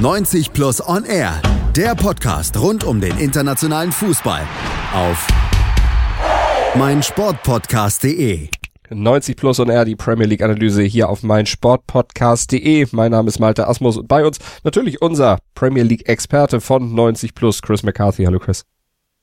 90 Plus On Air, der Podcast rund um den internationalen Fußball auf meinsportpodcast.de. 90 Plus On Air, die Premier League Analyse hier auf meinsportpodcast.de. Mein Name ist Malte Asmus und bei uns natürlich unser Premier League Experte von 90 Plus, Chris McCarthy. Hallo Chris.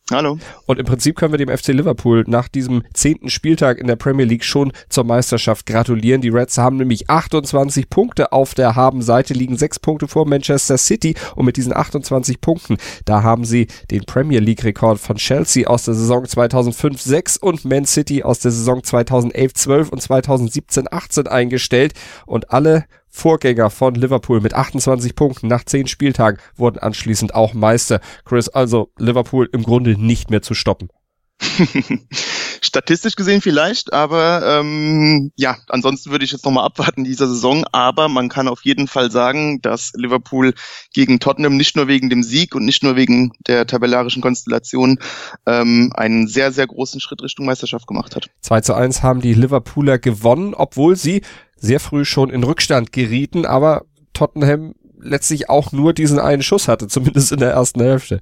Hallo. Und im Prinzip können wir dem FC Liverpool nach diesem zehnten Spieltag in der Premier League schon zur Meisterschaft gratulieren. Die Reds haben nämlich 28 Punkte auf der Habenseite, liegen sechs Punkte vor Manchester City und mit diesen 28 Punkten, da haben sie den Premier League Rekord von Chelsea aus der Saison 2005-6 und Man City aus der Saison 2011-12 und 2017-18 eingestellt und alle Vorgänger von Liverpool mit 28 Punkten nach 10 Spieltagen wurden anschließend auch Meister. Chris, also Liverpool im Grunde nicht mehr zu stoppen. Statistisch gesehen vielleicht, aber ähm, ja, ansonsten würde ich jetzt nochmal abwarten dieser Saison. Aber man kann auf jeden Fall sagen, dass Liverpool gegen Tottenham nicht nur wegen dem Sieg und nicht nur wegen der tabellarischen Konstellation ähm, einen sehr, sehr großen Schritt Richtung Meisterschaft gemacht hat. 2 zu 1 haben die Liverpooler gewonnen, obwohl sie sehr früh schon in Rückstand gerieten, aber Tottenham letztlich auch nur diesen einen Schuss hatte, zumindest in der ersten Hälfte.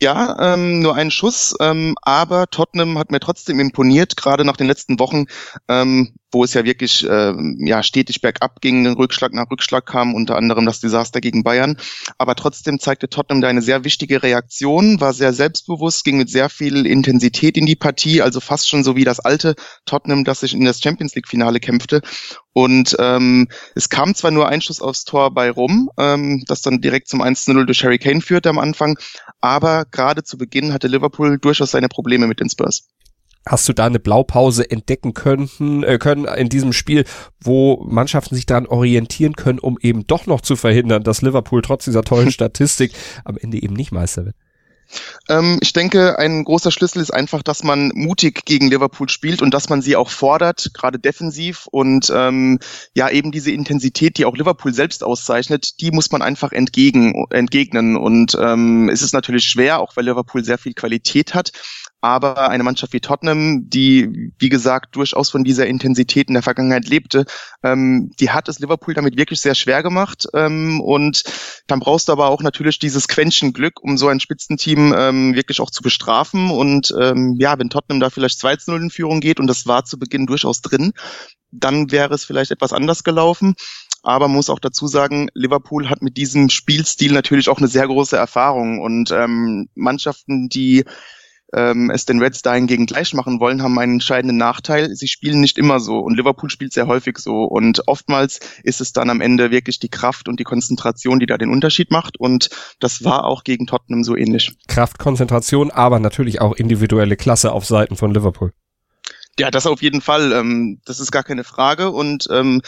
Ja, ähm, nur ein Schuss, ähm, aber Tottenham hat mir trotzdem imponiert, gerade nach den letzten Wochen, ähm, wo es ja wirklich ähm, ja stetig bergab ging, Rückschlag nach Rückschlag kam, unter anderem das Desaster gegen Bayern. Aber trotzdem zeigte Tottenham da eine sehr wichtige Reaktion, war sehr selbstbewusst, ging mit sehr viel Intensität in die Partie, also fast schon so wie das alte Tottenham, das sich in das Champions League Finale kämpfte. Und ähm, es kam zwar nur ein Schuss aufs Tor bei Rum, ähm, das dann direkt zum 1-0 durch Harry Kane führte am Anfang, aber gerade zu Beginn hatte Liverpool durchaus seine Probleme mit den Spurs. Hast du da eine Blaupause entdecken können, äh, können in diesem Spiel, wo Mannschaften sich daran orientieren können, um eben doch noch zu verhindern, dass Liverpool trotz dieser tollen Statistik am Ende eben nicht Meister wird? Ähm, ich denke, ein großer Schlüssel ist einfach, dass man mutig gegen Liverpool spielt und dass man sie auch fordert, gerade defensiv. Und ähm, ja, eben diese Intensität, die auch Liverpool selbst auszeichnet, die muss man einfach entgegen, entgegnen. Und ähm, es ist natürlich schwer, auch weil Liverpool sehr viel Qualität hat. Aber eine Mannschaft wie Tottenham, die, wie gesagt, durchaus von dieser Intensität in der Vergangenheit lebte, ähm, die hat es Liverpool damit wirklich sehr schwer gemacht. Ähm, und dann brauchst du aber auch natürlich dieses Quäntchen Glück, um so ein Spitzenteam ähm, wirklich auch zu bestrafen. Und ähm, ja, wenn Tottenham da vielleicht 2-0 in Führung geht, und das war zu Beginn durchaus drin, dann wäre es vielleicht etwas anders gelaufen. Aber muss auch dazu sagen, Liverpool hat mit diesem Spielstil natürlich auch eine sehr große Erfahrung. Und ähm, Mannschaften, die ähm, es den Reds dahingegen gleich machen wollen, haben einen entscheidenden Nachteil. Sie spielen nicht immer so und Liverpool spielt sehr häufig so und oftmals ist es dann am Ende wirklich die Kraft und die Konzentration, die da den Unterschied macht und das war auch gegen Tottenham so ähnlich. Kraft, Konzentration, aber natürlich auch individuelle Klasse auf Seiten von Liverpool. Ja, das auf jeden Fall. Ähm, das ist gar keine Frage und ähm,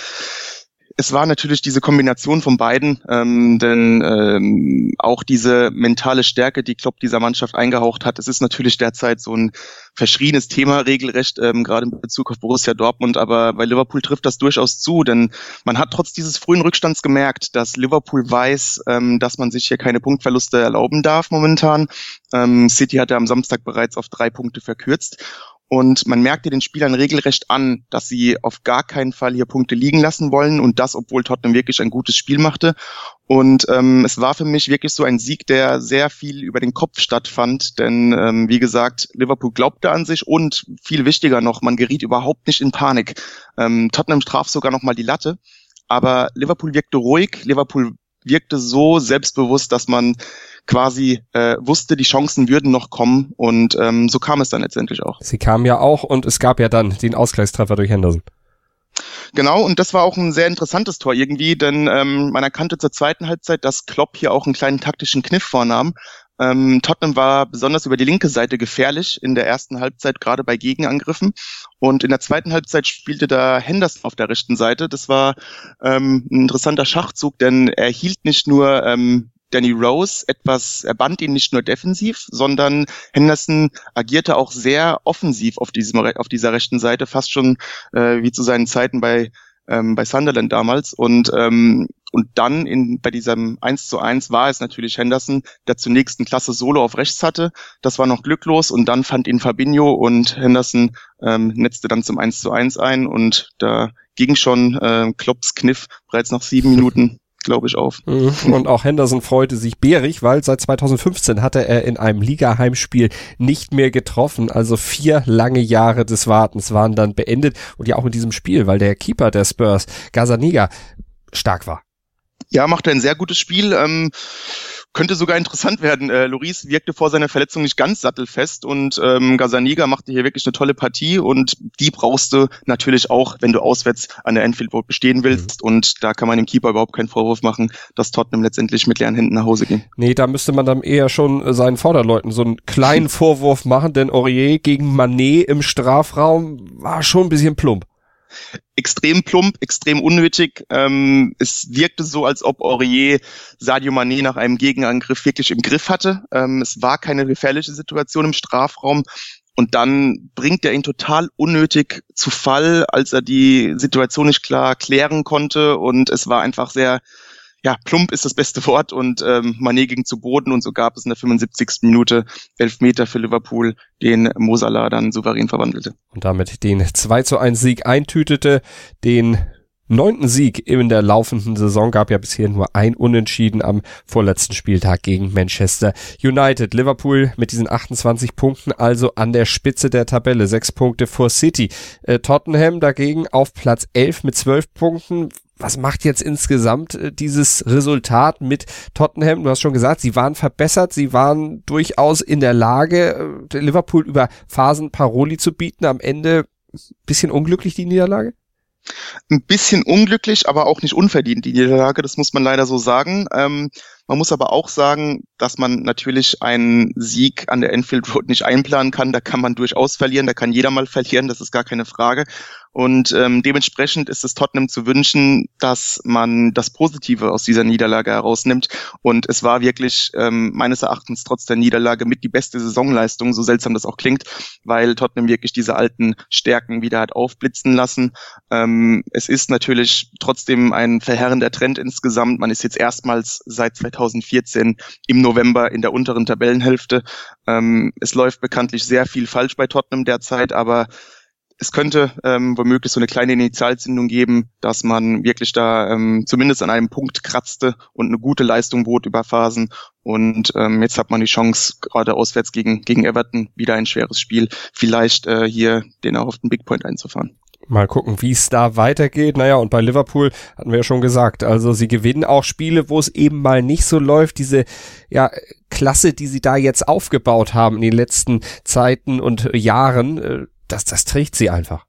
es war natürlich diese Kombination von beiden, ähm, denn ähm, auch diese mentale Stärke, die Klopp dieser Mannschaft eingehaucht hat, es ist natürlich derzeit so ein verschrienes Thema regelrecht, ähm, gerade in Bezug auf Borussia Dortmund, aber bei Liverpool trifft das durchaus zu, denn man hat trotz dieses frühen Rückstands gemerkt, dass Liverpool weiß, ähm, dass man sich hier keine Punktverluste erlauben darf momentan. Ähm, City hatte am Samstag bereits auf drei Punkte verkürzt und man merkte den Spielern regelrecht an, dass sie auf gar keinen Fall hier Punkte liegen lassen wollen und das, obwohl Tottenham wirklich ein gutes Spiel machte. Und ähm, es war für mich wirklich so ein Sieg, der sehr viel über den Kopf stattfand. Denn ähm, wie gesagt, Liverpool glaubte an sich und viel wichtiger noch, man geriet überhaupt nicht in Panik. Ähm, Tottenham traf sogar noch mal die Latte. Aber Liverpool wirkte ruhig, Liverpool wirkte so selbstbewusst, dass man quasi äh, wusste, die Chancen würden noch kommen und ähm, so kam es dann letztendlich auch. Sie kamen ja auch und es gab ja dann den Ausgleichstreffer durch Henderson. Genau, und das war auch ein sehr interessantes Tor irgendwie, denn ähm, man erkannte zur zweiten Halbzeit, dass Klopp hier auch einen kleinen taktischen Kniff vornahm. Ähm, Tottenham war besonders über die linke Seite gefährlich in der ersten Halbzeit, gerade bei Gegenangriffen. Und in der zweiten Halbzeit spielte da Henderson auf der rechten Seite. Das war ähm, ein interessanter Schachzug, denn er hielt nicht nur ähm, Danny Rose etwas, er band ihn nicht nur defensiv, sondern Henderson agierte auch sehr offensiv auf diesem, auf dieser rechten Seite, fast schon äh, wie zu seinen Zeiten bei ähm, bei Sunderland damals und ähm, und dann in, bei diesem 1 zu 1 war es natürlich Henderson, der zunächst ein klasse Solo auf rechts hatte. Das war noch glücklos und dann fand ihn Fabinho und Henderson ähm, netzte dann zum 1 zu 1 ein und da ging schon äh, Klopps Kniff bereits nach sieben Minuten glaube ich, auf. Mhm. Und auch Henderson freute sich bärig, weil seit 2015 hatte er in einem Liga-Heimspiel nicht mehr getroffen. Also vier lange Jahre des Wartens waren dann beendet. Und ja auch in diesem Spiel, weil der Keeper der Spurs, Gazaniga, stark war. Ja, macht ein sehr gutes Spiel. Ähm, könnte sogar interessant werden. Äh, Loris wirkte vor seiner Verletzung nicht ganz sattelfest und ähm, Gazaniga machte hier wirklich eine tolle Partie und die brauchst du natürlich auch, wenn du auswärts an der Enfield Road bestehen willst mhm. und da kann man dem Keeper überhaupt keinen Vorwurf machen, dass Tottenham letztendlich mit leeren Händen nach Hause ging. Nee, da müsste man dann eher schon seinen Vorderleuten so einen kleinen Vorwurf machen, denn Aurier gegen Manet im Strafraum war schon ein bisschen plump extrem plump, extrem unnötig. Ähm, es wirkte so, als ob Aurier Sadio Mané nach einem Gegenangriff wirklich im Griff hatte. Ähm, es war keine gefährliche Situation im Strafraum. Und dann bringt er ihn total unnötig zu Fall, als er die Situation nicht klar klären konnte. Und es war einfach sehr ja, plump ist das beste Wort und ähm, Mané ging zu Boden und so gab es in der 75. Minute elf Meter für Liverpool, den Mosala dann souverän verwandelte. Und damit den 2 zu 1 Sieg eintütete, den neunten Sieg in der laufenden Saison gab ja bisher nur ein Unentschieden am vorletzten Spieltag gegen Manchester United. Liverpool mit diesen 28 Punkten also an der Spitze der Tabelle, sechs Punkte vor City. Äh, Tottenham dagegen auf Platz 11 mit zwölf Punkten was macht jetzt insgesamt äh, dieses Resultat mit Tottenham? Du hast schon gesagt, sie waren verbessert, sie waren durchaus in der Lage, äh, Liverpool über Phasen Paroli zu bieten. Am Ende bisschen unglücklich die Niederlage? Ein bisschen unglücklich, aber auch nicht unverdient die Niederlage, das muss man leider so sagen. Ähm, man muss aber auch sagen, dass man natürlich einen Sieg an der Enfield Road nicht einplanen kann. Da kann man durchaus verlieren, da kann jeder mal verlieren, das ist gar keine Frage. Und ähm, dementsprechend ist es Tottenham zu wünschen, dass man das Positive aus dieser Niederlage herausnimmt. Und es war wirklich ähm, meines Erachtens trotz der Niederlage mit die beste Saisonleistung, so seltsam das auch klingt, weil Tottenham wirklich diese alten Stärken wieder hat aufblitzen lassen. Ähm, es ist natürlich trotzdem ein verheerender Trend insgesamt. Man ist jetzt erstmals seit 2014 im November in der unteren Tabellenhälfte. Ähm, es läuft bekanntlich sehr viel falsch bei Tottenham derzeit, aber es könnte ähm, womöglich so eine kleine Initialzündung geben, dass man wirklich da ähm, zumindest an einem Punkt kratzte und eine gute Leistung bot über Phasen. Und ähm, jetzt hat man die Chance, gerade auswärts gegen, gegen Everton, wieder ein schweres Spiel, vielleicht äh, hier den erhofften Big Point einzufahren. Mal gucken, wie es da weitergeht. Naja, und bei Liverpool hatten wir ja schon gesagt, also sie gewinnen auch Spiele, wo es eben mal nicht so läuft. Diese ja, Klasse, die sie da jetzt aufgebaut haben in den letzten Zeiten und Jahren, äh, das, das trägt sie einfach.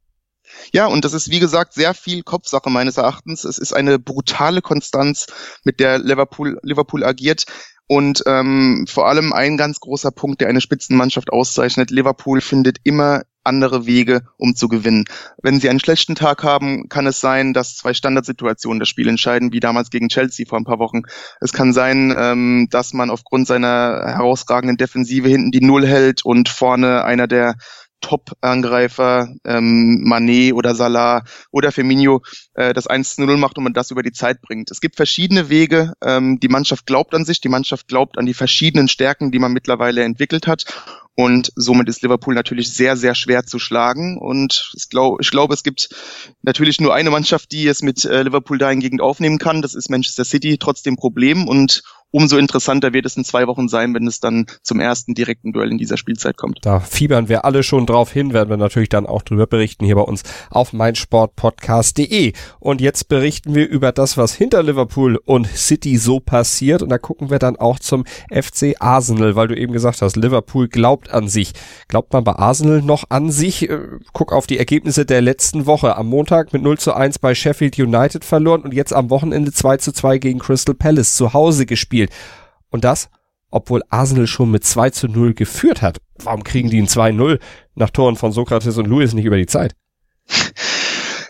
Ja, und das ist wie gesagt sehr viel Kopfsache meines Erachtens. Es ist eine brutale Konstanz, mit der Liverpool, Liverpool agiert. Und ähm, vor allem ein ganz großer Punkt, der eine Spitzenmannschaft auszeichnet. Liverpool findet immer andere Wege, um zu gewinnen. Wenn sie einen schlechten Tag haben, kann es sein, dass zwei Standardsituationen das Spiel entscheiden, wie damals gegen Chelsea vor ein paar Wochen. Es kann sein, ähm, dass man aufgrund seiner herausragenden Defensive hinten die Null hält und vorne einer der Top-Angreifer, ähm, Manet oder Salah oder Firmino, äh, das 1-0 macht und man das über die Zeit bringt. Es gibt verschiedene Wege. Ähm, die Mannschaft glaubt an sich, die Mannschaft glaubt an die verschiedenen Stärken, die man mittlerweile entwickelt hat. Und somit ist Liverpool natürlich sehr, sehr schwer zu schlagen. Und ich glaube, ich glaube, es gibt natürlich nur eine Mannschaft, die es mit äh, Liverpool dahingegen aufnehmen kann. Das ist Manchester City, trotzdem Problem. Und umso interessanter wird es in zwei Wochen sein, wenn es dann zum ersten direkten Duell in dieser Spielzeit kommt. Da fiebern wir alle schon drauf hin, werden wir natürlich dann auch drüber berichten hier bei uns auf meinsportpodcast.de. Und jetzt berichten wir über das, was hinter Liverpool und City so passiert. Und da gucken wir dann auch zum FC Arsenal, weil du eben gesagt hast, Liverpool glaubt an sich. Glaubt man bei Arsenal noch an sich? Äh, guck auf die Ergebnisse der letzten Woche. Am Montag mit 0 zu 1 bei Sheffield United verloren und jetzt am Wochenende 2 zu 2 gegen Crystal Palace zu Hause gespielt gespielt. Und das, obwohl Arsenal schon mit 2 zu 0 geführt hat. Warum kriegen die ein 2-0 nach Toren von Sokrates und Lewis nicht über die Zeit?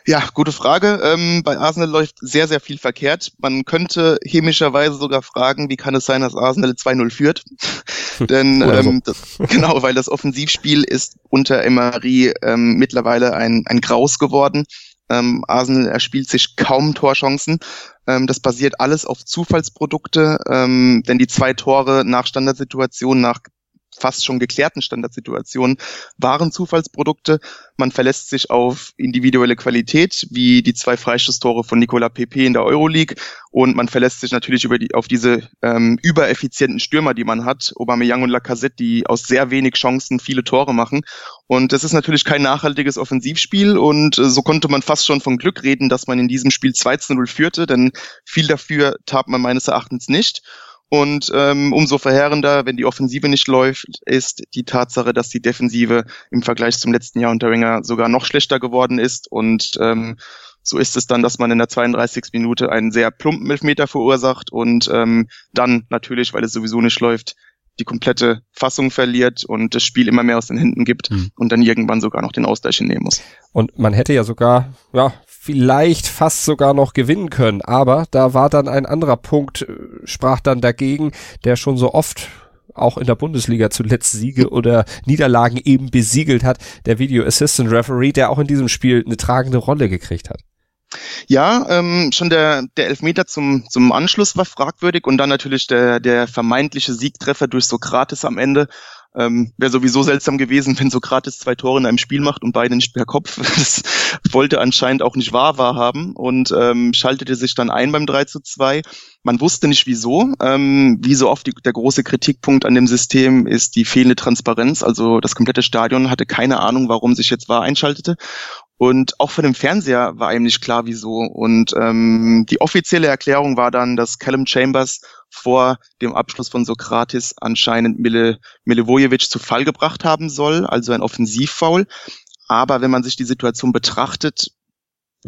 Ja, gute Frage. Ähm, bei Arsenal läuft sehr, sehr viel verkehrt. Man könnte chemischerweise sogar fragen, wie kann es sein, dass Arsenal 2-0 führt? Denn ähm, so. das, genau, weil das Offensivspiel ist unter Emery ähm, mittlerweile ein, ein Graus geworden. Ähm, Arsenal erspielt sich kaum Torchancen. Ähm, das basiert alles auf Zufallsprodukte, ähm, denn die zwei Tore nach Standardsituation, nach fast schon geklärten Standardsituationen waren Zufallsprodukte. Man verlässt sich auf individuelle Qualität, wie die zwei Freistoßtore von Nicola Pepe in der Euroleague. Und man verlässt sich natürlich über die, auf diese ähm, übereffizienten Stürmer, die man hat, Aubameyang und Lacazette, die aus sehr wenig Chancen viele Tore machen. Und das ist natürlich kein nachhaltiges Offensivspiel. Und äh, so konnte man fast schon von Glück reden, dass man in diesem Spiel 2 zu 0 führte, denn viel dafür tat man meines Erachtens nicht. Und ähm, umso verheerender, wenn die Offensive nicht läuft, ist die Tatsache, dass die Defensive im Vergleich zum letzten Jahr unter Ringer sogar noch schlechter geworden ist. Und ähm, so ist es dann, dass man in der 32. Minute einen sehr plumpen Elfmeter verursacht und ähm, dann natürlich, weil es sowieso nicht läuft, die komplette Fassung verliert und das Spiel immer mehr aus den Händen gibt mhm. und dann irgendwann sogar noch den Ausgleich nehmen muss. Und man hätte ja sogar, ja, vielleicht fast sogar noch gewinnen können. Aber da war dann ein anderer Punkt, äh, sprach dann dagegen, der schon so oft auch in der Bundesliga zuletzt Siege oder Niederlagen eben besiegelt hat, der Video Assistant Referee, der auch in diesem Spiel eine tragende Rolle gekriegt hat. Ja, ähm, schon der, der Elfmeter zum, zum Anschluss war fragwürdig und dann natürlich der, der vermeintliche Siegtreffer durch Sokrates am Ende ähm, Wäre sowieso seltsam gewesen, wenn Sokrates zwei Tore in einem Spiel macht und beide nicht per Kopf. Das wollte anscheinend auch nicht wahr wahrhaben und ähm, schaltete sich dann ein beim 3 zu 2. Man wusste nicht wieso. Ähm, wie so oft die, der große Kritikpunkt an dem System ist die fehlende Transparenz. Also das komplette Stadion hatte keine Ahnung, warum sich jetzt wahr einschaltete. Und auch von dem Fernseher war ihm nicht klar, wieso. Und ähm, die offizielle Erklärung war dann, dass Callum Chambers vor dem Abschluss von Sokrates anscheinend Mile, Milivojevic zu Fall gebracht haben soll, also ein Offensivfoul. Aber wenn man sich die Situation betrachtet,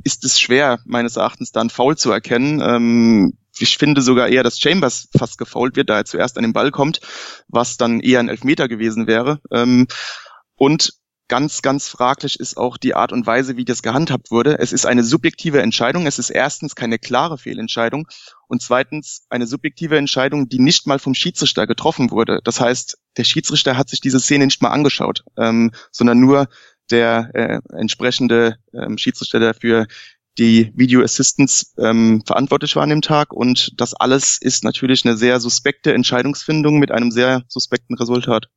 ist es schwer, meines Erachtens, da einen Foul zu erkennen. Ähm, ich finde sogar eher, dass Chambers fast gefoult wird, da er zuerst an den Ball kommt, was dann eher ein Elfmeter gewesen wäre. Ähm, und ganz, ganz fraglich ist auch die Art und Weise, wie das gehandhabt wurde. Es ist eine subjektive Entscheidung. Es ist erstens keine klare Fehlentscheidung und zweitens eine subjektive Entscheidung, die nicht mal vom Schiedsrichter getroffen wurde. Das heißt, der Schiedsrichter hat sich diese Szene nicht mal angeschaut, ähm, sondern nur der äh, entsprechende ähm, Schiedsrichter dafür die Video Assistance ähm, verantwortlich war an dem Tag. Und das alles ist natürlich eine sehr suspekte Entscheidungsfindung mit einem sehr suspekten Resultat.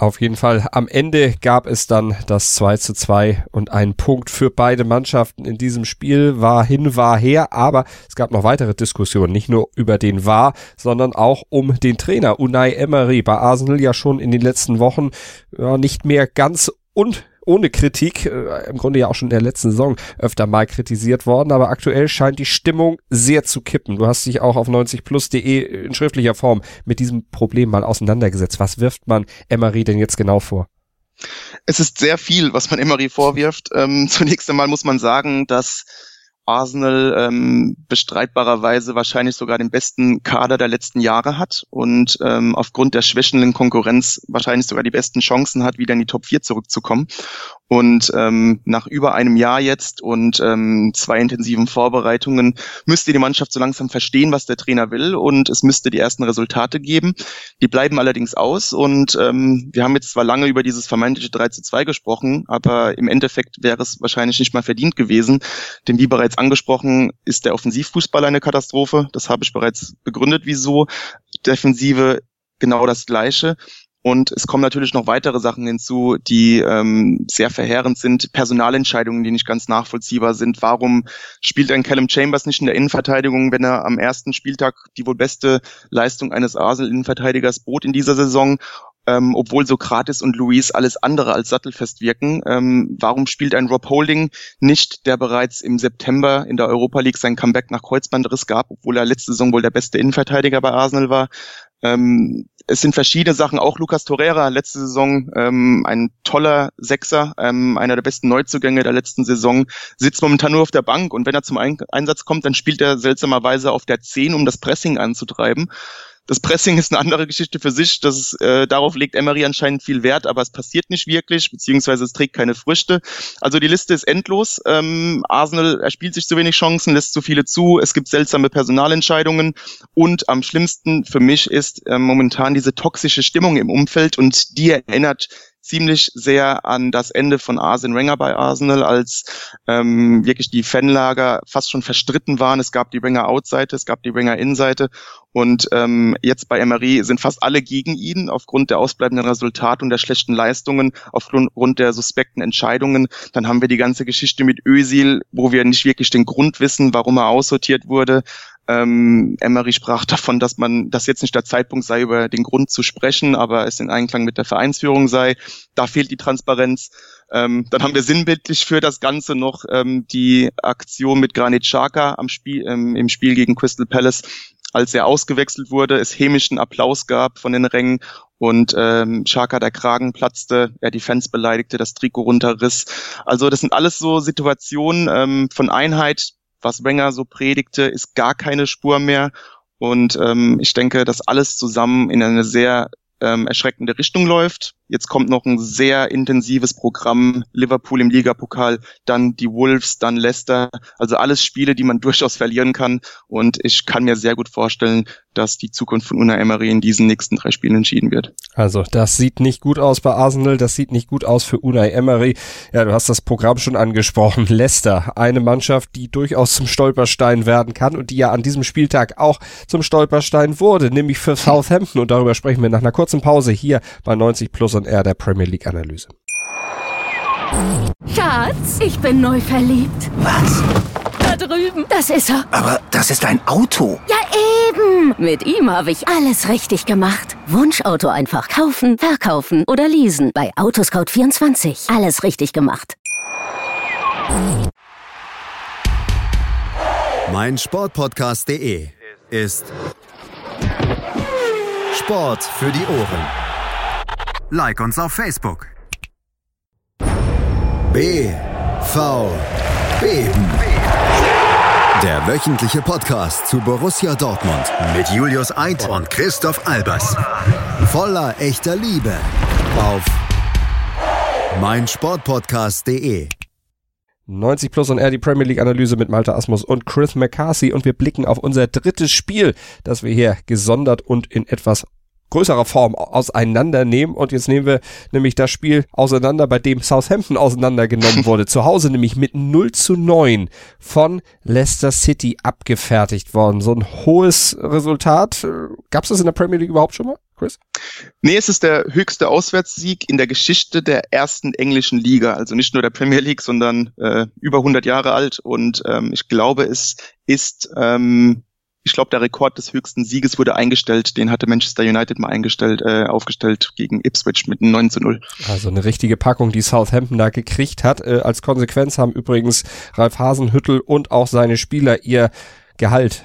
Auf jeden Fall. Am Ende gab es dann das 2 zu 2 und ein Punkt für beide Mannschaften in diesem Spiel. War hin, war her, aber es gab noch weitere Diskussionen, nicht nur über den War, sondern auch um den Trainer Unai Emery. Bei Arsenal ja schon in den letzten Wochen ja, nicht mehr ganz und ohne Kritik, äh, im Grunde ja auch schon in der letzten Saison öfter mal kritisiert worden, aber aktuell scheint die Stimmung sehr zu kippen. Du hast dich auch auf 90plus.de in schriftlicher Form mit diesem Problem mal auseinandergesetzt. Was wirft man Emery denn jetzt genau vor? Es ist sehr viel, was man Emery vorwirft. Ähm, zunächst einmal muss man sagen, dass Arsenal ähm, bestreitbarerweise wahrscheinlich sogar den besten Kader der letzten Jahre hat und ähm, aufgrund der schwächenden Konkurrenz wahrscheinlich sogar die besten Chancen hat, wieder in die Top 4 zurückzukommen. Und ähm, nach über einem Jahr jetzt und ähm, zwei intensiven Vorbereitungen müsste die Mannschaft so langsam verstehen, was der Trainer will und es müsste die ersten Resultate geben. Die bleiben allerdings aus und ähm, wir haben jetzt zwar lange über dieses vermeintliche 3 zu 2 gesprochen, aber im Endeffekt wäre es wahrscheinlich nicht mal verdient gewesen, denn wie bereits angesprochen ist der Offensivfußball eine Katastrophe. Das habe ich bereits begründet, wieso. Defensive genau das Gleiche. Und es kommen natürlich noch weitere Sachen hinzu, die ähm, sehr verheerend sind. Personalentscheidungen, die nicht ganz nachvollziehbar sind. Warum spielt ein Callum Chambers nicht in der Innenverteidigung, wenn er am ersten Spieltag die wohl beste Leistung eines Arsenal-Innenverteidigers bot in dieser Saison? Ähm, obwohl Sokrates und Luis alles andere als sattelfest wirken. Ähm, warum spielt ein Rob Holding nicht, der bereits im September in der Europa League sein Comeback nach Kreuzbandriss gab, obwohl er letzte Saison wohl der beste Innenverteidiger bei Arsenal war? Ähm, es sind verschiedene Sachen, auch Lucas Torreira, letzte Saison ähm, ein toller Sechser, ähm, einer der besten Neuzugänge der letzten Saison, sitzt momentan nur auf der Bank und wenn er zum Einsatz kommt, dann spielt er seltsamerweise auf der 10, um das Pressing anzutreiben. Das Pressing ist eine andere Geschichte für sich. Das ist, äh, darauf legt Emery anscheinend viel Wert, aber es passiert nicht wirklich, beziehungsweise es trägt keine Früchte. Also die Liste ist endlos. Ähm, Arsenal erspielt sich zu wenig Chancen, lässt zu viele zu. Es gibt seltsame Personalentscheidungen und am schlimmsten für mich ist äh, momentan diese toxische Stimmung im Umfeld und die erinnert ziemlich sehr an das Ende von Arsene Wenger bei Arsenal, als ähm, wirklich die Fanlager fast schon verstritten waren. Es gab die Wenger Out-Seite, es gab die Wenger In-Seite und ähm, jetzt bei Emery sind fast alle gegen ihn aufgrund der ausbleibenden Resultate und der schlechten Leistungen, aufgrund der suspekten Entscheidungen. Dann haben wir die ganze Geschichte mit Özil, wo wir nicht wirklich den Grund wissen, warum er aussortiert wurde. Ähm, Emery sprach davon, dass man, dass jetzt nicht der Zeitpunkt sei, über den Grund zu sprechen, aber es in Einklang mit der Vereinsführung sei. Da fehlt die Transparenz. Ähm, dann haben wir sinnbildlich für das Ganze noch ähm, die Aktion mit Granit Xhaka am Spiel, ähm, im Spiel gegen Crystal Palace, als er ausgewechselt wurde, es hämischen Applaus gab von den Rängen und ähm, Xhaka der Kragen platzte, er die Fans beleidigte, das Trikot runterriss. Also das sind alles so Situationen ähm, von Einheit, was Wenger so predigte, ist gar keine Spur mehr. Und ähm, ich denke, dass alles zusammen in eine sehr ähm, erschreckende Richtung läuft. Jetzt kommt noch ein sehr intensives Programm. Liverpool im Ligapokal, dann die Wolves, dann Leicester. Also alles Spiele, die man durchaus verlieren kann. Und ich kann mir sehr gut vorstellen, dass die Zukunft von Unai Emery in diesen nächsten drei Spielen entschieden wird. Also das sieht nicht gut aus bei Arsenal. Das sieht nicht gut aus für Unai Emery. Ja, du hast das Programm schon angesprochen. Leicester, eine Mannschaft, die durchaus zum Stolperstein werden kann und die ja an diesem Spieltag auch zum Stolperstein wurde, nämlich für Southampton. Und darüber sprechen wir nach einer kurzen Pause hier bei 90 Plus und R der Premier League Analyse. Schatz, ich bin neu verliebt. Was? Da drüben. Das ist er. Aber das ist ein Auto. Ja, eben. Mit ihm habe ich alles richtig gemacht. Wunschauto einfach kaufen, verkaufen oder leasen. Bei Autoscout24. Alles richtig gemacht. Mein Sportpodcast.de ist Sport für die Ohren. Like uns auf Facebook. BVB. Der wöchentliche Podcast zu Borussia Dortmund mit Julius Eid und Christoph Albers. Voller echter Liebe auf meinsportpodcast.de. 90 Plus und R die Premier League Analyse mit Malte Asmus und Chris McCarthy und wir blicken auf unser drittes Spiel, das wir hier gesondert und in etwas größerer Form auseinandernehmen. Und jetzt nehmen wir nämlich das Spiel auseinander, bei dem Southampton auseinandergenommen wurde. Zu Hause nämlich mit 0 zu 9 von Leicester City abgefertigt worden. So ein hohes Resultat. Gab es das in der Premier League überhaupt schon mal? Chris? Nee, es ist der höchste Auswärtssieg in der Geschichte der ersten englischen Liga. Also nicht nur der Premier League, sondern äh, über 100 Jahre alt. Und ähm, ich glaube, es ist ähm, ich glaube, der Rekord des höchsten Sieges wurde eingestellt. Den hatte Manchester United mal eingestellt, äh, aufgestellt gegen Ipswich mit einem 9 zu 0. Also eine richtige Packung, die Southampton da gekriegt hat. Äh, als Konsequenz haben übrigens Ralf Hasenhüttel und auch seine Spieler ihr Gehalt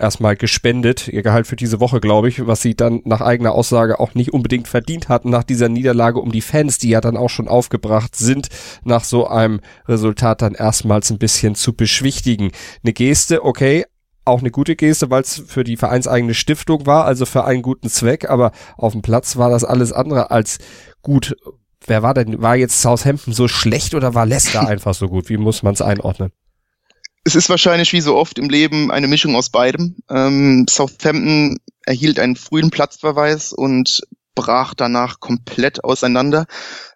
erstmal gespendet, ihr Gehalt für diese Woche, glaube ich, was sie dann nach eigener Aussage auch nicht unbedingt verdient hatten nach dieser Niederlage, um die Fans, die ja dann auch schon aufgebracht sind, nach so einem Resultat dann erstmals ein bisschen zu beschwichtigen. Eine Geste, okay, auch eine gute Geste, weil es für die vereinseigene Stiftung war, also für einen guten Zweck, aber auf dem Platz war das alles andere als gut. Wer war denn, war jetzt Southampton so schlecht oder war Leicester einfach so gut? Wie muss man es einordnen? Es ist wahrscheinlich wie so oft im Leben eine Mischung aus beidem. Ähm, Southampton erhielt einen frühen Platzverweis und brach danach komplett auseinander.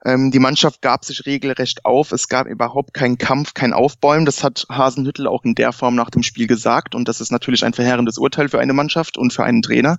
Ähm, die Mannschaft gab sich regelrecht auf. Es gab überhaupt keinen Kampf, kein Aufbäumen. Das hat Hasenhüttel auch in der Form nach dem Spiel gesagt. Und das ist natürlich ein verheerendes Urteil für eine Mannschaft und für einen Trainer.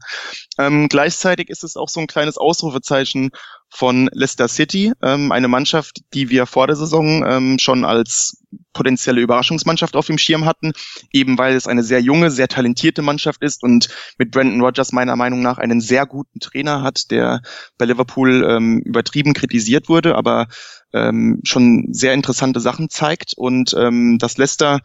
Ähm, gleichzeitig ist es auch so ein kleines Ausrufezeichen von Leicester City, ähm, eine Mannschaft, die wir vor der Saison ähm, schon als potenzielle Überraschungsmannschaft auf dem Schirm hatten, eben weil es eine sehr junge, sehr talentierte Mannschaft ist und mit Brandon Rogers meiner Meinung nach einen sehr guten Trainer hat, der bei Liverpool ähm, übertrieben kritisiert wurde, aber ähm, schon sehr interessante Sachen zeigt. Und ähm, dass Leicester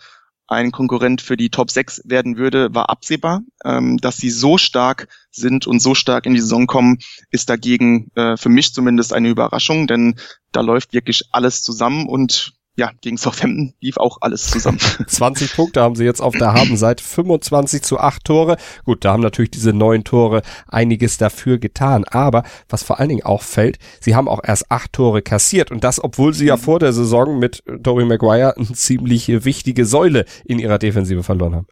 ein Konkurrent für die Top 6 werden würde, war absehbar. Ähm, dass sie so stark sind und so stark in die Saison kommen, ist dagegen äh, für mich zumindest eine Überraschung, denn da läuft wirklich alles zusammen und ja, gegen Southampton lief auch alles zusammen. 20 Punkte haben sie jetzt auf der Habenseite, 25 zu 8 Tore. Gut, da haben natürlich diese neun Tore einiges dafür getan. Aber was vor allen Dingen auffällt, sie haben auch erst acht Tore kassiert. Und das, obwohl sie ja vor der Saison mit Toby Maguire eine ziemlich wichtige Säule in ihrer Defensive verloren haben.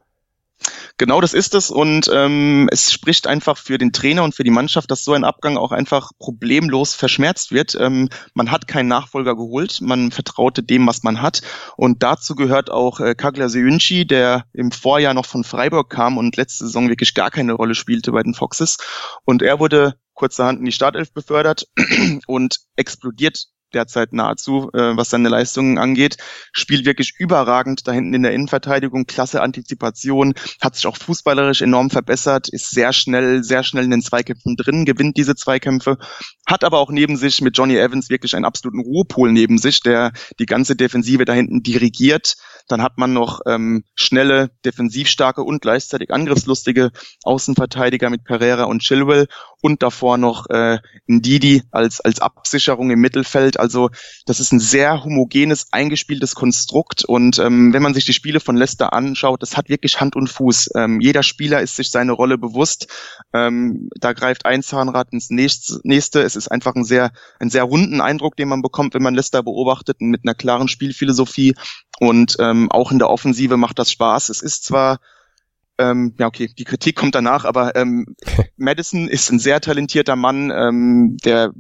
Genau das ist es und ähm, es spricht einfach für den Trainer und für die Mannschaft, dass so ein Abgang auch einfach problemlos verschmerzt wird. Ähm, man hat keinen Nachfolger geholt, man vertraute dem, was man hat und dazu gehört auch äh, Kagler Seunchi, der im Vorjahr noch von Freiburg kam und letzte Saison wirklich gar keine Rolle spielte bei den Foxes und er wurde kurzerhand in die Startelf befördert und explodiert derzeit nahezu, äh, was seine Leistungen angeht. Spielt wirklich überragend da hinten in der Innenverteidigung, klasse Antizipation, hat sich auch fußballerisch enorm verbessert, ist sehr schnell, sehr schnell in den Zweikämpfen drin, gewinnt diese Zweikämpfe, hat aber auch neben sich mit Johnny Evans wirklich einen absoluten Ruhepol neben sich, der die ganze Defensive da hinten dirigiert. Dann hat man noch ähm, schnelle, defensivstarke und gleichzeitig angriffslustige Außenverteidiger mit Pereira und Chilwell und davor noch äh, Ndidi als, als Absicherung im Mittelfeld. Also das ist ein sehr homogenes, eingespieltes Konstrukt und ähm, wenn man sich die Spiele von Leicester anschaut, das hat wirklich Hand und Fuß. Ähm, jeder Spieler ist sich seine Rolle bewusst. Ähm, da greift ein Zahnrad ins nächste. Es ist einfach ein sehr, ein sehr runden Eindruck, den man bekommt, wenn man Leicester beobachtet, mit einer klaren Spielphilosophie. Und ähm, auch in der Offensive macht das Spaß. Es ist zwar ähm, ja, okay, die Kritik kommt danach, aber ähm, Madison ist ein sehr talentierter Mann, ähm, der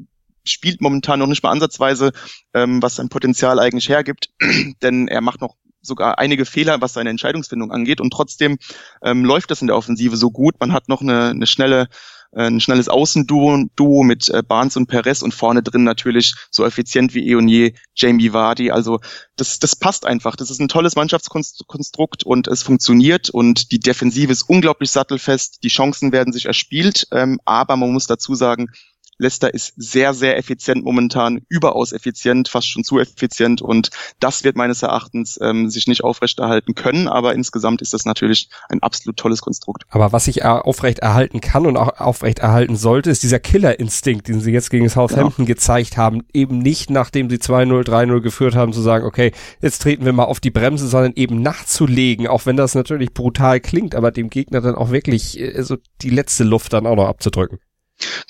spielt momentan noch nicht mal ansatzweise, ähm, was sein Potenzial eigentlich hergibt, denn er macht noch sogar einige Fehler, was seine Entscheidungsfindung angeht und trotzdem ähm, läuft das in der Offensive so gut. Man hat noch eine, eine schnelle ein schnelles Außenduo Duo mit äh, Barnes und Perez und vorne drin natürlich so effizient wie eh und je Jamie Vardy. Also das, das passt einfach. Das ist ein tolles Mannschaftskonstrukt und es funktioniert und die Defensive ist unglaublich sattelfest. Die Chancen werden sich erspielt, ähm, aber man muss dazu sagen, Leicester ist sehr, sehr effizient momentan, überaus effizient, fast schon zu effizient und das wird meines Erachtens ähm, sich nicht aufrechterhalten können, aber insgesamt ist das natürlich ein absolut tolles Konstrukt. Aber was sich aufrecht erhalten kann und auch aufrecht erhalten sollte, ist dieser Killerinstinkt, den sie jetzt gegen Southampton genau. gezeigt haben, eben nicht nachdem sie 2-0, 3-0 geführt haben, zu sagen, okay, jetzt treten wir mal auf die Bremse, sondern eben nachzulegen, auch wenn das natürlich brutal klingt, aber dem Gegner dann auch wirklich äh, so die letzte Luft dann auch noch abzudrücken.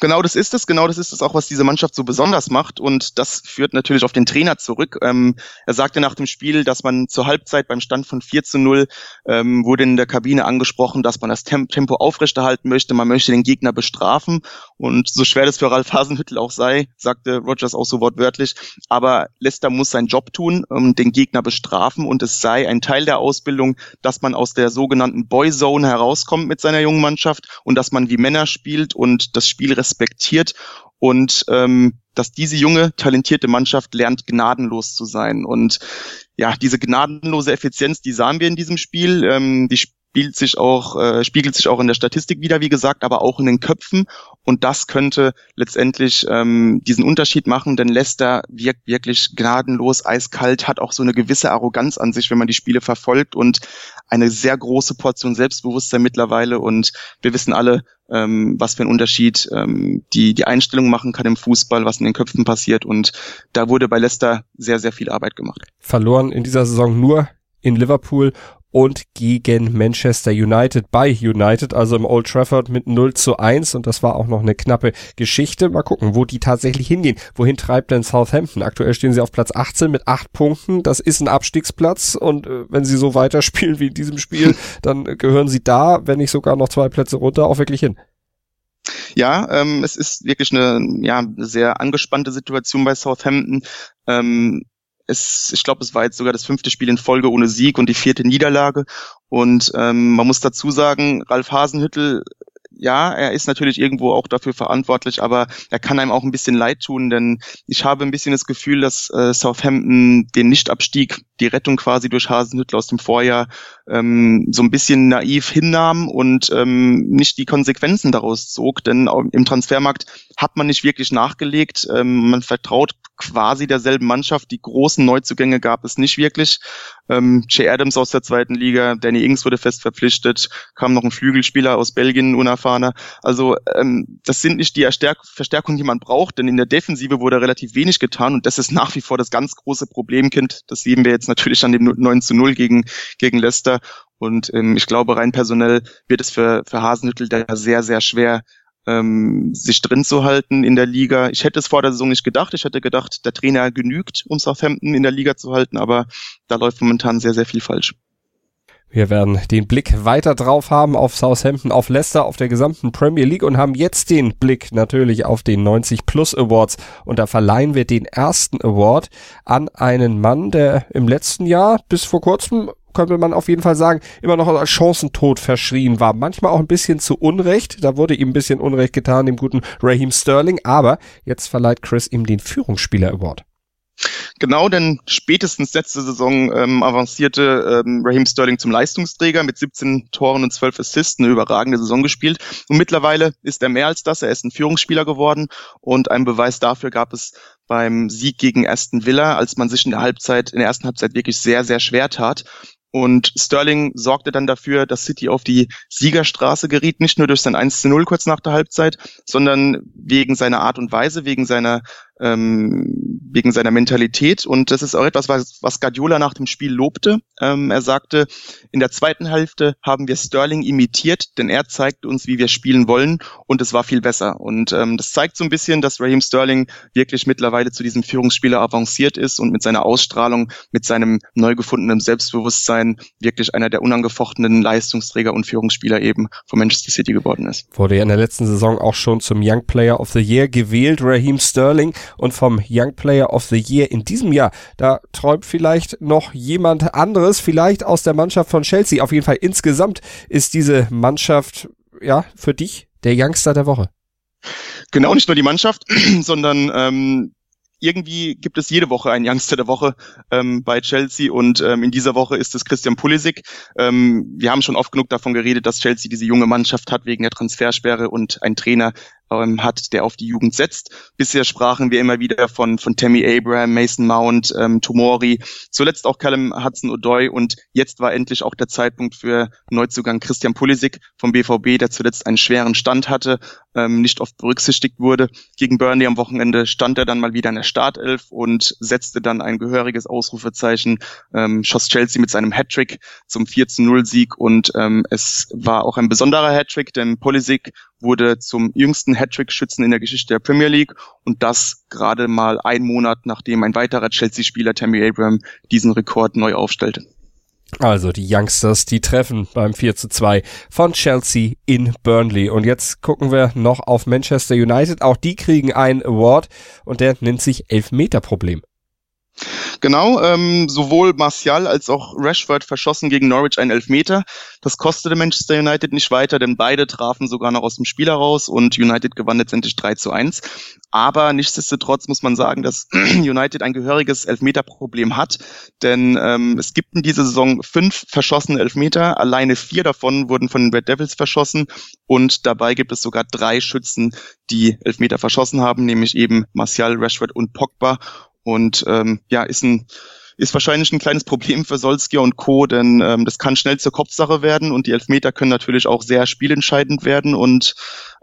Genau das ist es, genau das ist es auch, was diese Mannschaft so besonders macht. Und das führt natürlich auf den Trainer zurück. Ähm, er sagte nach dem Spiel, dass man zur Halbzeit beim Stand von 4 zu 0 ähm, wurde in der Kabine angesprochen, dass man das Tempo aufrechterhalten möchte, man möchte den Gegner bestrafen. Und so schwer das für Ralf Hasenhüttel auch sei, sagte Rogers auch so wortwörtlich, aber Leicester muss seinen Job tun, um den Gegner bestrafen. Und es sei ein Teil der Ausbildung, dass man aus der sogenannten Boyzone herauskommt mit seiner jungen Mannschaft und dass man wie Männer spielt. Und das Spiel respektiert und ähm, dass diese junge, talentierte Mannschaft lernt, gnadenlos zu sein. Und ja, diese gnadenlose Effizienz, die sahen wir in diesem Spiel. Ähm, die spielt sich auch, äh, spiegelt sich auch in der Statistik wieder, wie gesagt, aber auch in den Köpfen. Und das könnte letztendlich ähm, diesen Unterschied machen, denn Leicester wirkt wirklich gnadenlos, eiskalt, hat auch so eine gewisse Arroganz an sich, wenn man die Spiele verfolgt und eine sehr große Portion Selbstbewusstsein mittlerweile. Und wir wissen alle, ähm, was für einen Unterschied ähm, die, die Einstellung machen kann im Fußball, was in den Köpfen passiert. Und da wurde bei Leicester sehr, sehr viel Arbeit gemacht. Verloren in dieser Saison nur in Liverpool und gegen Manchester United bei United, also im Old Trafford mit 0 zu 1 und das war auch noch eine knappe Geschichte. Mal gucken, wo die tatsächlich hingehen. Wohin treibt denn Southampton? Aktuell stehen sie auf Platz 18 mit 8 Punkten. Das ist ein Abstiegsplatz und äh, wenn sie so weiterspielen wie in diesem Spiel, dann gehören sie da, wenn nicht sogar noch zwei Plätze runter, auch wirklich hin. Ja, ähm, es ist wirklich eine ja, sehr angespannte Situation bei Southampton. Ähm, es, ich glaube, es war jetzt sogar das fünfte Spiel in Folge ohne Sieg und die vierte Niederlage. Und ähm, man muss dazu sagen, Ralf Hasenhüttel ja, er ist natürlich irgendwo auch dafür verantwortlich, aber er kann einem auch ein bisschen leid tun, denn ich habe ein bisschen das Gefühl, dass äh, Southampton den Nichtabstieg, die Rettung quasi durch Hasenhüttl aus dem Vorjahr ähm, so ein bisschen naiv hinnahm und ähm, nicht die Konsequenzen daraus zog, denn im Transfermarkt hat man nicht wirklich nachgelegt. Ähm, man vertraut quasi derselben Mannschaft. Die großen Neuzugänge gab es nicht wirklich. Ähm, Jay Adams aus der zweiten Liga, Danny Ings wurde fest verpflichtet, kam noch ein Flügelspieler aus Belgien, unerfahrener. Also ähm, das sind nicht die Erstärk Verstärkungen, die man braucht, denn in der Defensive wurde relativ wenig getan und das ist nach wie vor das ganz große Problemkind. Das sehen wir jetzt natürlich an dem 9 zu 0 gegen, gegen Leicester. Und ähm, ich glaube, rein personell wird es für, für Hasenhüttel da sehr, sehr schwer, ähm, sich drin zu halten in der Liga. Ich hätte es vor der Saison nicht gedacht. Ich hätte gedacht, der Trainer genügt, um Southampton in der Liga zu halten, aber da läuft momentan sehr, sehr viel falsch. Wir werden den Blick weiter drauf haben auf Southampton, auf Leicester, auf der gesamten Premier League und haben jetzt den Blick natürlich auf den 90 Plus Awards. Und da verleihen wir den ersten Award an einen Mann, der im letzten Jahr bis vor kurzem könnte man auf jeden Fall sagen, immer noch als Chancentod verschrien war. Manchmal auch ein bisschen zu Unrecht. Da wurde ihm ein bisschen Unrecht getan, dem guten Raheem Sterling. Aber jetzt verleiht Chris ihm den Führungsspieler Award. Genau, denn spätestens letzte Saison ähm, avancierte ähm, Raheem Sterling zum Leistungsträger mit 17 Toren und 12 Assists, eine überragende Saison gespielt. Und mittlerweile ist er mehr als das, er ist ein Führungsspieler geworden und ein Beweis dafür gab es beim Sieg gegen Aston Villa, als man sich in der Halbzeit, in der ersten Halbzeit wirklich sehr, sehr schwer tat. Und Sterling sorgte dann dafür, dass City auf die Siegerstraße geriet, nicht nur durch sein 1 zu 0 kurz nach der Halbzeit, sondern wegen seiner Art und Weise, wegen seiner ähm, wegen seiner Mentalität. Und das ist auch etwas, was, was Guardiola nach dem Spiel lobte. Ähm, er sagte, in der zweiten Hälfte haben wir Sterling imitiert, denn er zeigte uns, wie wir spielen wollen und es war viel besser. Und ähm, das zeigt so ein bisschen, dass Raheem Sterling wirklich mittlerweile zu diesem Führungsspieler avanciert ist und mit seiner Ausstrahlung, mit seinem neu gefundenen Selbstbewusstsein wirklich einer der unangefochtenen Leistungsträger und Führungsspieler eben von Manchester City geworden ist. Wurde ja in der letzten Saison auch schon zum Young Player of the Year gewählt, Raheem Sterling und vom Young Player of the Year in diesem Jahr. Da träumt vielleicht noch jemand anderes, vielleicht aus der Mannschaft von Chelsea. Auf jeden Fall insgesamt ist diese Mannschaft, ja, für dich der Youngster der Woche. Genau, nicht nur die Mannschaft, sondern ähm, irgendwie gibt es jede Woche einen Youngster der Woche ähm, bei Chelsea und ähm, in dieser Woche ist es Christian Pulisic. Ähm, wir haben schon oft genug davon geredet, dass Chelsea diese junge Mannschaft hat wegen der Transfersperre und ein Trainer ähm, hat, der auf die Jugend setzt. Bisher sprachen wir immer wieder von, von Tammy Abraham, Mason Mount, ähm, Tomori, zuletzt auch Callum Hudson-Odoi und jetzt war endlich auch der Zeitpunkt für Neuzugang Christian Pulisic vom BVB, der zuletzt einen schweren Stand hatte, ähm, nicht oft berücksichtigt wurde. Gegen Burnley am Wochenende stand er dann mal wieder in der Startelf und setzte dann ein gehöriges Ausrufezeichen, ähm, schoss Chelsea mit seinem Hattrick zum 4 0 Sieg und ähm, es war auch ein besonderer Hattrick, denn Pulisic wurde zum jüngsten Hattrick-Schützen in der Geschichte der Premier League und das gerade mal ein Monat nachdem ein weiterer Chelsea-Spieler Tammy Abraham diesen Rekord neu aufstellte. Also die Youngsters, die treffen beim 4 zu 2 von Chelsea in Burnley. Und jetzt gucken wir noch auf Manchester United. Auch die kriegen einen Award und der nennt sich Elfmeter-Problem. Genau, ähm, sowohl Martial als auch Rashford verschossen gegen Norwich einen Elfmeter. Das kostete Manchester United nicht weiter, denn beide trafen sogar noch aus dem Spiel heraus und United gewann letztendlich 3 zu 1. Aber nichtsdestotrotz muss man sagen, dass United ein gehöriges Elfmeterproblem hat, denn ähm, es gibt in dieser Saison fünf verschossene Elfmeter, alleine vier davon wurden von den Red Devils verschossen und dabei gibt es sogar drei Schützen, die Elfmeter verschossen haben, nämlich eben Martial, Rashford und Pogba. Und ähm, ja, ist ein ist wahrscheinlich ein kleines Problem für Solskjaer und Co., denn ähm, das kann schnell zur Kopfsache werden und die Elfmeter können natürlich auch sehr spielentscheidend werden und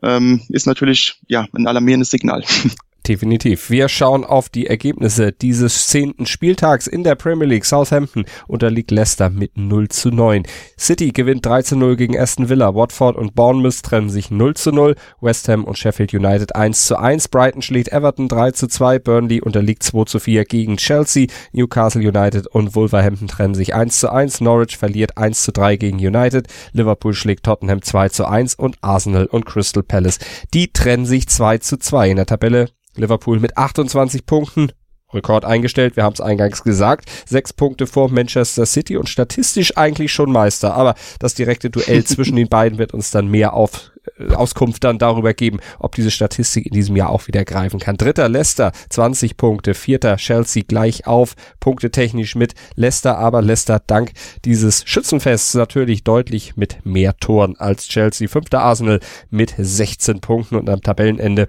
ähm, ist natürlich ja ein alarmierendes Signal. Definitiv. Wir schauen auf die Ergebnisse dieses zehnten Spieltags in der Premier League. Southampton unterliegt Leicester mit 0 zu 9. City gewinnt 3 zu 0 gegen Aston Villa. Watford und Bournemouth trennen sich 0 zu 0. West Ham und Sheffield United 1 zu 1. Brighton schlägt Everton 3 zu 2. Burnley unterliegt 2 zu 4 gegen Chelsea. Newcastle United und Wolverhampton trennen sich 1 zu 1. Norwich verliert 1 zu 3 gegen United. Liverpool schlägt Tottenham 2 zu 1 und Arsenal und Crystal Palace. Die trennen sich 2 zu 2 in der Tabelle Liverpool mit 28 Punkten. Rekord eingestellt, wir haben es eingangs gesagt. Sechs Punkte vor Manchester City und statistisch eigentlich schon Meister. Aber das direkte Duell zwischen den beiden wird uns dann mehr auf, äh, Auskunft dann darüber geben, ob diese Statistik in diesem Jahr auch wieder greifen kann. Dritter Leicester, 20 Punkte. Vierter Chelsea gleich auf, Punkte technisch mit Leicester, aber Leicester dank dieses Schützenfests natürlich deutlich mit mehr Toren als Chelsea. Fünfter Arsenal mit 16 Punkten und am Tabellenende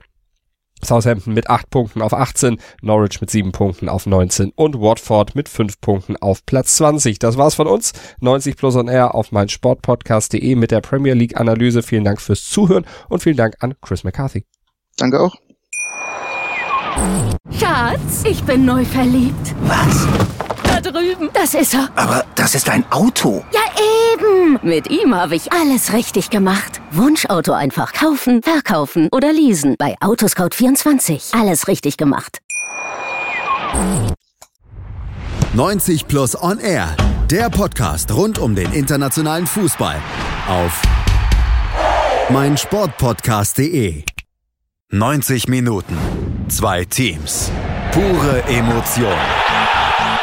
Southampton mit 8 Punkten auf 18, Norwich mit 7 Punkten auf 19 und Watford mit 5 Punkten auf Platz 20. Das war's von uns. 90 Plus on Air auf mein Sportpodcast.de mit der Premier League Analyse. Vielen Dank fürs Zuhören und vielen Dank an Chris McCarthy. Danke auch. Schatz, ich bin neu verliebt. Was? Drüben. Das ist er. Aber das ist ein Auto. Ja, eben. Mit ihm habe ich alles richtig gemacht. Wunschauto einfach kaufen, verkaufen oder leasen. Bei Autoscout24. Alles richtig gemacht. 90 Plus On Air. Der Podcast rund um den internationalen Fußball auf meinsportpodcast.de. 90 Minuten, zwei Teams, pure Emotion.